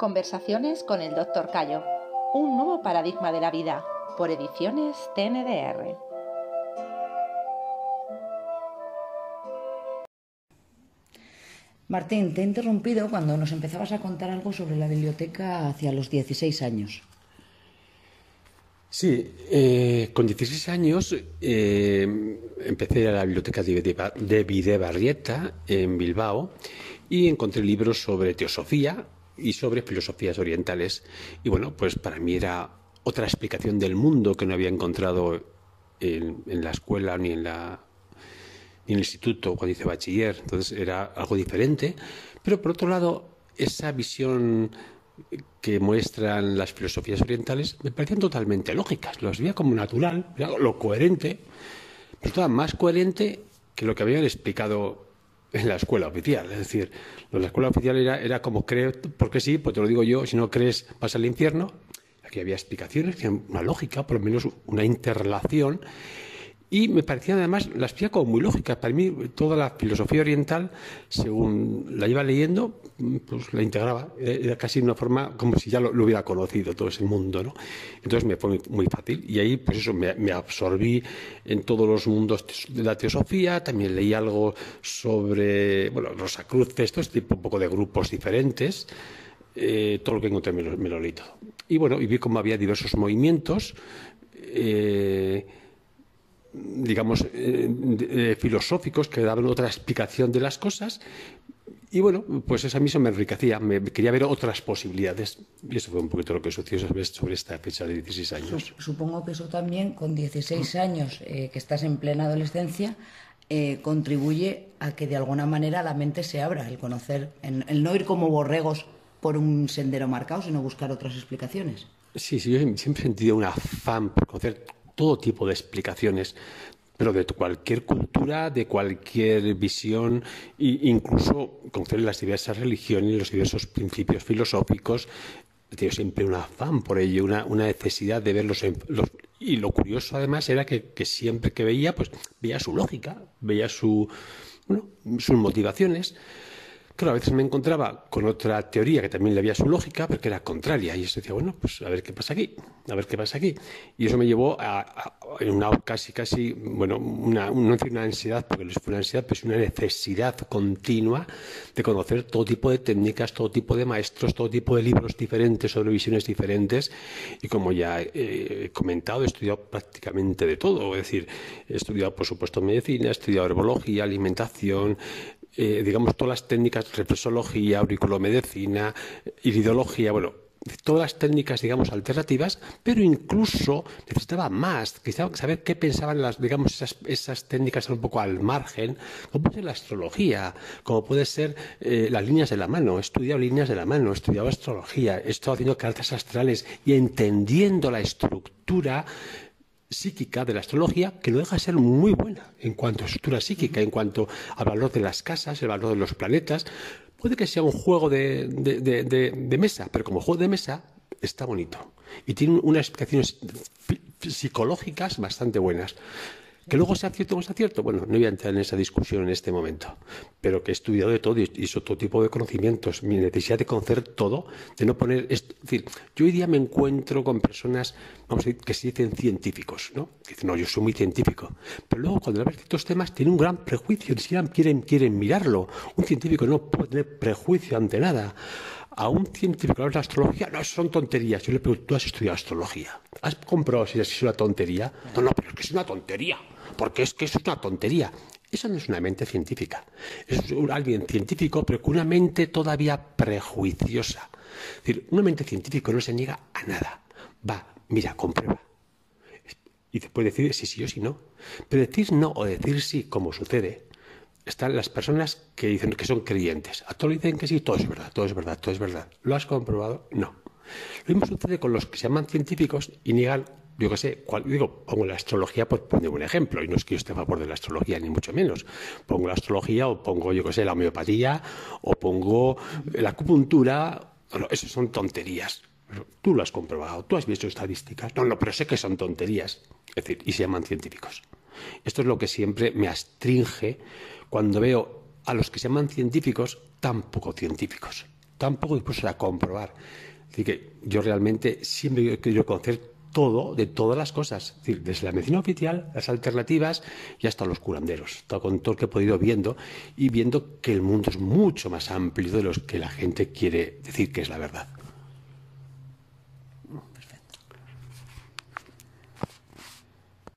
Conversaciones con el Dr. Cayo. Un nuevo paradigma de la vida. Por ediciones TNDR. Martín, te he interrumpido cuando nos empezabas a contar algo sobre la biblioteca hacia los 16 años. Sí, eh, con 16 años eh, empecé a la biblioteca de Videbarrieta en Bilbao y encontré libros sobre teosofía y sobre filosofías orientales. Y bueno, pues para mí era otra explicación del mundo que no había encontrado en, la escuela ni en la en el instituto cuando hice bachiller, entonces era algo diferente, pero por otro lado, esa visión que muestran las filosofías orientales me parecían totalmente lógicas, lo veía como natural, lo coherente, pero estaba más coherente que lo que habían explicado en la escuela oficial. Es decir, la escuela oficial era, era como creer, porque sí, pues te lo digo yo, si no crees vas al infierno. Aquí había explicaciones, una lógica, por lo menos una interrelación y me parecían además, las veía como muy lógicas. Para mí, toda la filosofía oriental, según la iba leyendo, pues la integraba. Era casi una forma como si ya lo, hubiera conocido todo ese mundo, ¿no? Entonces me fue muy, fácil. Y ahí, pues eso, me, absorbí en todos los mundos de la teosofía. También leí algo sobre, bueno, Rosacruces, todo este tipo, un poco de grupos diferentes. Eh, todo lo que encontré me lo, me lo leí todo. Y bueno, y vi cómo había diversos movimientos. Eh, digamos, eh, eh, filosóficos que daban otra explicación de las cosas. Y bueno, pues eso a mí me enriquecía, me quería ver otras posibilidades. Y eso fue un poquito lo que sucedió sobre esta fecha de 16 años. Supongo que eso también, con 16 años, eh, que estás en plena adolescencia, contribuye a que de alguna manera la mente se abra, el conocer, el no ir como borregos por un sendero marcado, sino buscar otras explicaciones. Sí, sí, yo siempre he sentido un afán por conocer todo tipo de explicaciones, pero de cualquier cultura, de cualquier visión, e incluso conocer las diversas religiones, los diversos principios filosóficos. Tengo siempre un afán por ello, una, necesidad de verlos. y lo curioso además era que, siempre que veía, pues veía su lógica, veía su, sus motivaciones. Claro, a veces me encontraba con otra teoría que también le había su lógica, pero que era contraria. Y eso decía, bueno, pues a ver qué pasa aquí, a ver qué pasa aquí. Y eso me llevó a, una casi, casi, bueno, una, no una ansiedad, porque no es una ansiedad, pero es una necesidad continua de conocer todo tipo de técnicas, todo tipo de maestros, todo tipo de libros diferentes sobre visiones diferentes. Y como ya he comentado, he estudiado prácticamente de todo. Es decir, he estudiado, por supuesto, medicina, he estudiado herbología, alimentación, eh, digamos, todas las técnicas, reflexología, auriculomedicina, iridología, bueno, todas las técnicas, digamos, alternativas, pero incluso necesitaba más, necesitaba saber qué pensaban las, digamos, esas, esas técnicas un poco al margen, como puede ser la astrología, como puede ser eh, las líneas de la mano. He estudiado líneas de la mano, he estudiado astrología, he estado haciendo cartas astrales y entendiendo la estructura psíquica de la astrología que no deja de ser muy buena en cuanto a estructura psíquica, en cuanto al valor de las casas, el valor de los planetas. Puede que sea un juego de, de mesa, pero como juego de mesa está bonito y tiene unas explicaciones psicológicas bastante buenas. Que luego sea cierto o no sea cierto, bueno, no voy a entrar en esa discusión en este momento, pero que he estudiado de todo y hizo todo tipo de conocimientos, mi necesidad de conocer todo, de no poner... Es decir, yo hoy día me encuentro con personas, vamos a decir, que se dicen científicos, ¿no? Que dicen, no, yo soy muy científico. Pero luego cuando hablan de estos temas tienen un gran prejuicio, ni siquiera quieren, quieren mirarlo. Un científico no puede tener prejuicio ante nada a un científico de astrología, no, son tonterías. Yo le pregunto, ¿tú has estudiado astrología? ¿Has comprobado si es una tontería? No, no, pero es que es una tontería, porque es que es una tontería. Eso no es una mente científica. Es alguien científico, pero con una mente todavía prejuiciosa. Es decir, una mente científica no se niega a nada. Va, mira, comprueba. Y puede decir si sí o si no. Pero decir no o decir sí, como sucede, están las personas que dicen que son creyentes. A todos dicen que sí, todo es verdad, todo es verdad, todo es verdad. ¿Lo has comprobado? No. Lo mismo sucede con los que se llaman científicos y niegan, yo qué sé, digo, pongo la astrología, pues pongo un ejemplo, y no es que yo esté a favor de la astrología, ni mucho menos. Pongo la astrología o pongo, yo qué sé, la homeopatía o pongo la acupuntura. Bueno, eso son tonterías. Tú lo has comprobado, tú has visto estadísticas. No, no, pero sé que son tonterías. Es decir, y se llaman científicos. Esto es lo que siempre me astringe cuando veo a los que se llaman científicos tan poco científicos. tampoco dispuestos a comprobar. Así que yo realmente siempre querido conocer todo, de todas las cosas, es decir, desde la medicina oficial, las alternativas y hasta los curanderos, todo con todo lo que he podido viendo y viendo que el mundo es mucho más amplio de lo que la gente quiere decir que es la verdad.